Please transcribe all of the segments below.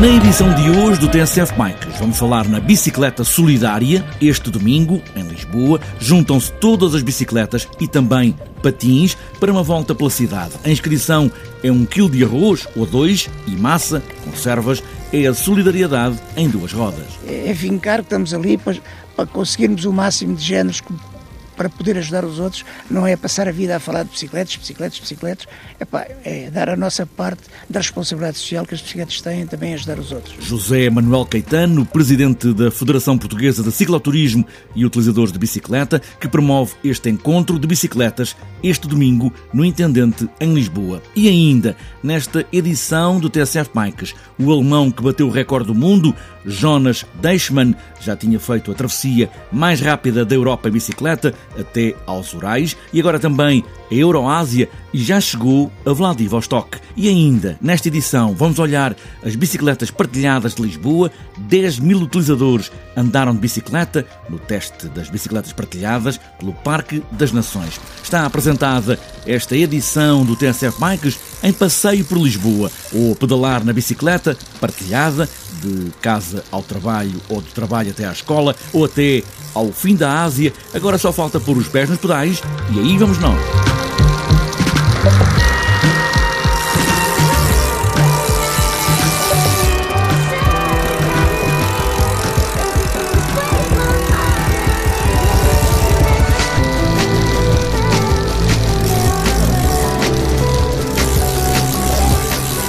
Na edição de hoje do TSF Bikes, vamos falar na bicicleta solidária. Este domingo, em Lisboa, juntam-se todas as bicicletas e também patins para uma volta pela cidade. A inscrição é um quilo de arroz ou dois e massa, conservas, é a solidariedade em duas rodas. É vincar que estamos ali para, para conseguirmos o máximo de géneros para poder ajudar os outros, não é passar a vida a falar de bicicletas, bicicletas, bicicletas, Epá, é dar a nossa parte da responsabilidade social que as bicicletas têm também ajudar os outros. José Manuel Caetano, presidente da Federação Portuguesa de Cicloturismo e Utilizadores de Bicicleta, que promove este encontro de bicicletas este domingo no Intendente, em Lisboa. E ainda, nesta edição do TSF Bikes, o alemão que bateu o recorde do mundo, Jonas Deichmann, já tinha feito a travessia mais rápida da Europa em bicicleta, até aos Urais e agora também a Euroásia e já chegou a Vladivostok. E ainda, nesta edição, vamos olhar as bicicletas partilhadas de Lisboa. 10 mil utilizadores andaram de bicicleta no teste das bicicletas partilhadas pelo Parque das Nações. Está apresentada esta edição do TSF Bikes em passeio por Lisboa ou pedalar na bicicleta partilhada de casa ao trabalho ou do trabalho até à escola ou até ao fim da Ásia. Agora só falta pôr os pés nos pedais e aí vamos nós.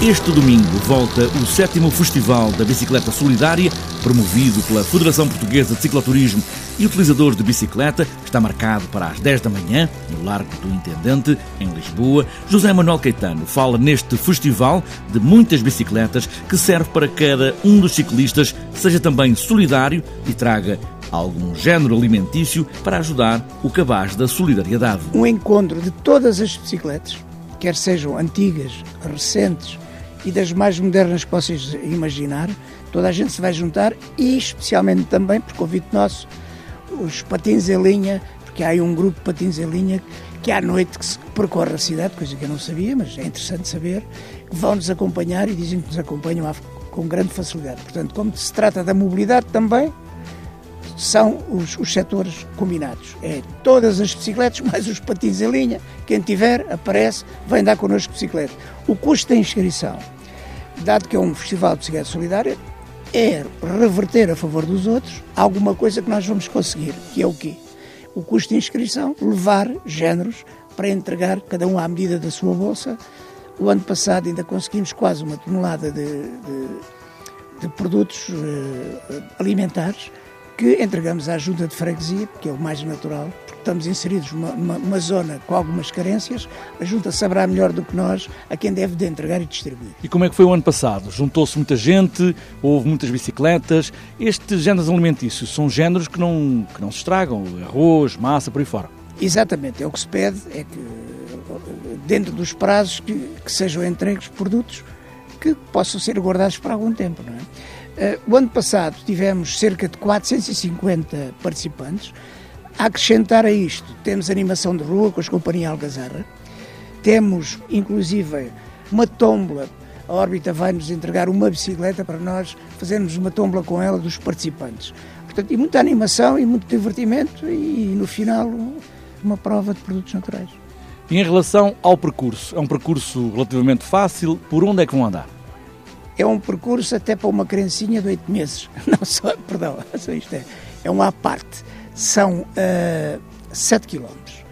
Este domingo volta o sétimo Festival da Bicicleta Solidária, promovido pela Federação Portuguesa de Cicloturismo e Utilizadores de Bicicleta. Está marcado para as 10 da manhã, no Largo do Intendente, em Lisboa. José Manuel Caetano fala neste festival de muitas bicicletas que serve para cada um dos ciclistas seja também solidário e traga algum género alimentício para ajudar o cabaz da solidariedade. Um encontro de todas as bicicletas, quer sejam antigas, recentes, e das mais modernas que vocês imaginar. Toda a gente se vai juntar e especialmente também, por convite nosso, os patins em linha, porque há aí um grupo de patins em linha que à noite que se percorre a cidade, coisa que eu não sabia, mas é interessante saber, que vão nos acompanhar e dizem que nos acompanham com grande facilidade. Portanto, como se trata da mobilidade também, são os, os setores combinados. É todas as bicicletas, mais os patins em linha. Quem tiver, aparece, vem dar connosco bicicleta. O custo da inscrição, dado que é um festival de bicicleta solidária, é reverter a favor dos outros alguma coisa que nós vamos conseguir, que é o quê? O custo de inscrição, levar géneros para entregar cada um à medida da sua bolsa. O ano passado ainda conseguimos quase uma tonelada de, de, de produtos uh, alimentares que entregamos à junta de freguesia, que é o mais natural, porque estamos inseridos numa, numa, numa, zona com algumas carências, a junta saberá melhor do que nós a quem deve de entregar e distribuir. E como é que foi o ano passado? Juntou-se muita gente, houve muitas bicicletas. Estes géneros alimentícios são géneros que não, que não se estragam, arroz, massa, por aí fora. Exatamente, é o que se pede, é que dentro dos prazos que, que sejam entregues produtos que possam ser guardados por algum tempo, não é? Eh, o ano passado tivemos cerca de 450 participantes. A acrescentar a isto, temos animação de rua com as companhias Algazarra, temos inclusive uma tombola. A órbita vai nos entregar uma bicicleta para nós fazermos uma tombola com ela dos participantes. Portanto, e muita animação e muito divertimento e no final uma prova de produtos naturais. E em relação ao percurso, é um percurso relativamente fácil. Por onde é que vão andar? É um percurso até para uma criancinha de oito meses. Não só, perdão, isto é, é uma à parte. São uh, 7 quilómetros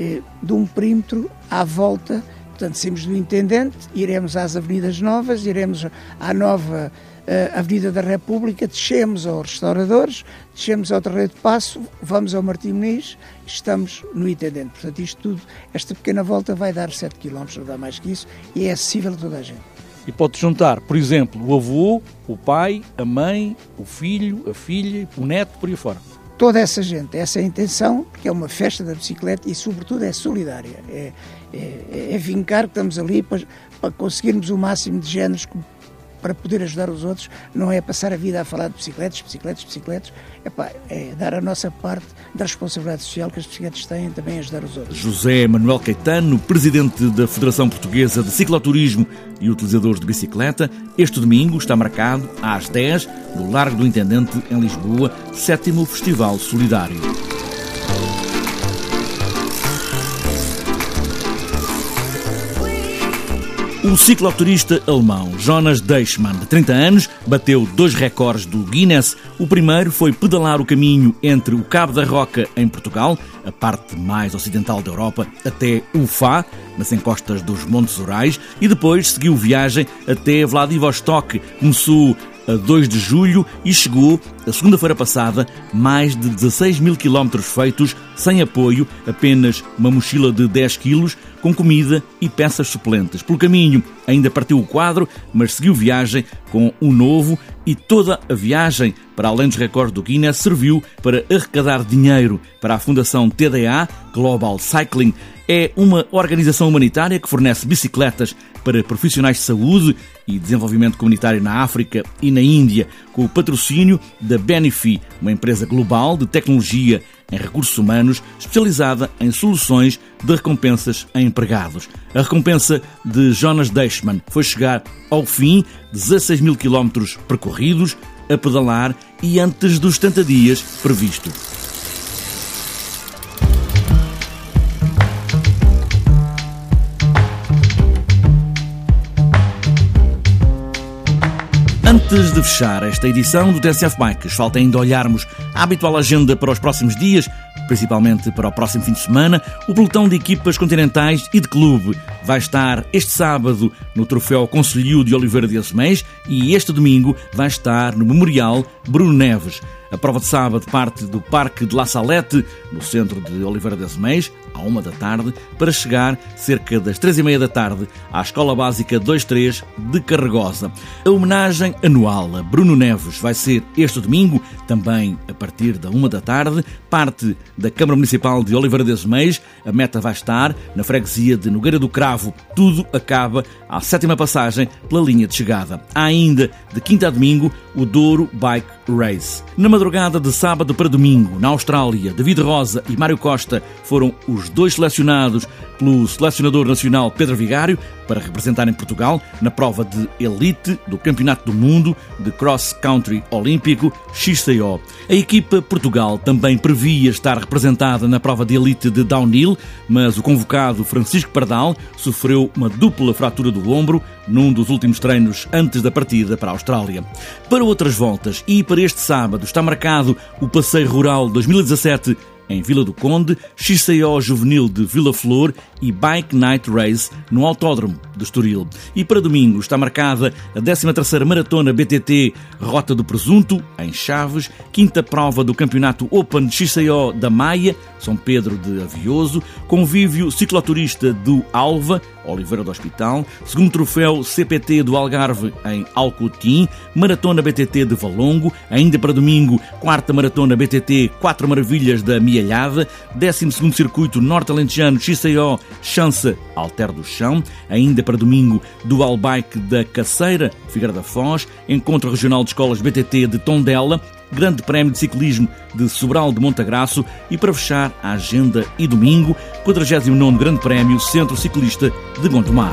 uh, de um perímetro à volta. Portanto, saímos do Intendente, iremos às Avenidas Novas, iremos à nova uh, Avenida da República, descemos aos restauradores, descemos ao Terreiro de Passo, vamos ao Martim Muniz, estamos no Intendente. Portanto, isto tudo, esta pequena volta vai dar 7 km, não dá mais que isso, e é acessível a toda a gente. E pode juntar, por exemplo, o avô, o pai, a mãe, o filho, a filha, o neto, por aí fora. Toda essa gente, essa é a intenção, porque é uma festa da bicicleta e, sobretudo, é solidária. É, é, é vincar que estamos ali para, para conseguirmos o máximo de géneros para poder ajudar os outros, não é passar a vida a falar de bicicletas, bicicletas, bicicletas, é dar a nossa parte da responsabilidade social que as bicicletas têm também ajudar os outros. José Manuel Caetano, presidente da Federação Portuguesa de Cicloturismo e utilizadores de bicicleta, este domingo está marcado às 10 no Largo do Intendente, em Lisboa, sétimo Festival Solidário. O cicloturista alemão Jonas Deichmann, de 30 anos, bateu dois recordes do Guinness. O primeiro foi pedalar o caminho entre o Cabo da Roca, em Portugal, a parte mais ocidental da Europa, até Ufá, nas encostas dos Montes Urais, e depois seguiu viagem até Vladivostok. Começou a 2 de julho e chegou, a segunda-feira passada, mais de 16 mil quilómetros feitos, sem apoio, apenas uma mochila de 10 quilos, com comida e peças suplentes. Pelo caminho, ainda partiu o quadro, mas seguiu viagem com um novo e toda a viagem, para além dos recordes do Guinness, serviu para arrecadar dinheiro para a Fundação TDA, Global Cycling. É uma organização humanitária que fornece bicicletas para profissionais de saúde e desenvolvimento comunitário na África e na Índia, com o patrocínio da Benefi, uma empresa global de tecnologia em recursos humanos especializada em soluções de recompensas a empregados. A recompensa de Jonas Deichmann foi chegar ao fim, 16 mil quilómetros percorridos, a pedalar e antes dos 70 dias previsto. Antes de fechar esta edição do TSF Bikes, falta ainda olharmos a habitual agenda para os próximos dias, principalmente para o próximo fim de semana. O pelotão de equipas continentais e de clube vai estar este sábado no Troféu Conselho de Oliveira de Azeméis e este domingo vai estar no Memorial Bruno Neves. A prova de sábado parte do Parque de La Salette, no centro de Oliveira das Meias, à uma da tarde, para chegar cerca das três e meia da tarde à Escola Básica 23 de Carregosa. A homenagem anual a Bruno Neves vai ser este domingo, também a partir da uma da tarde, parte da Câmara Municipal de Oliveira das Meias. A meta vai estar na freguesia de Nogueira do Cravo. Tudo acaba à sétima passagem pela linha de chegada. Há ainda, de quinta a domingo, o Douro Bike Race. Na madrugada de sábado para domingo, na Austrália, David Rosa e Mário Costa foram os dois selecionados pelo selecionador nacional Pedro Vigário para representarem Portugal na prova de elite do Campeonato do Mundo de Cross Country Olímpico XCO. A equipa Portugal também previa estar representada na prova de elite de downhill, mas o convocado Francisco Pardal sofreu uma dupla fratura do ombro num dos últimos treinos antes da partida para a Austrália. Para outras voltas e para este sábado está marcado o Passeio Rural 2017 em Vila do Conde, XCO Juvenil de Vila Flor e Bike Night Race no Autódromo de Estoril. E para domingo está marcada a 13ª Maratona BTT Rota do Presunto, em Chaves, quinta prova do Campeonato Open XCO da Maia, São Pedro de Avioso, convívio cicloturista do Alva, Oliveira do Hospital, segundo troféu CPT do Algarve em Alcotim, Maratona BTT de Valongo, ainda para domingo, quarta Maratona BTT Quatro Maravilhas da Mialhada, 12 segundo Circuito Norte Alentejano XCO Chança Alter do Chão, ainda para domingo, Dual Bike da Caceira, Figueira da Foz, Encontro Regional de Escolas BTT de Tondela, Grande Prémio de Ciclismo de Sobral de Montagraço e para fechar a agenda e domingo, 49º Grande Prémio Centro Ciclista de Gondomar.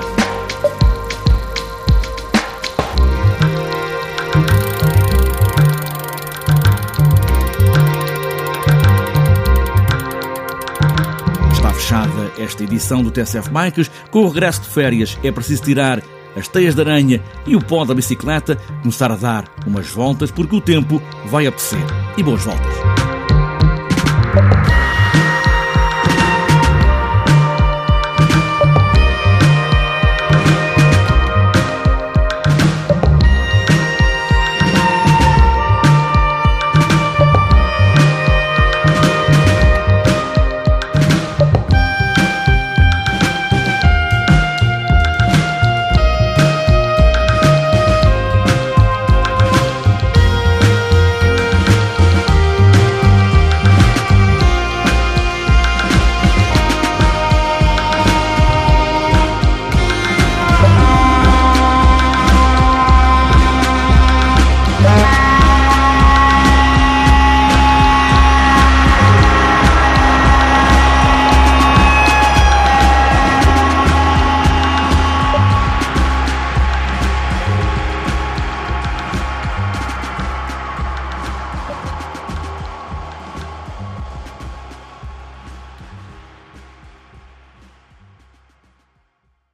Está fechada esta edição do TSF Bikes. Com o regresso de férias é preciso tirar as teias de aranha e o pó da bicicleta, começar a dar umas voltas porque o tempo vai apetecer. E boas voltas!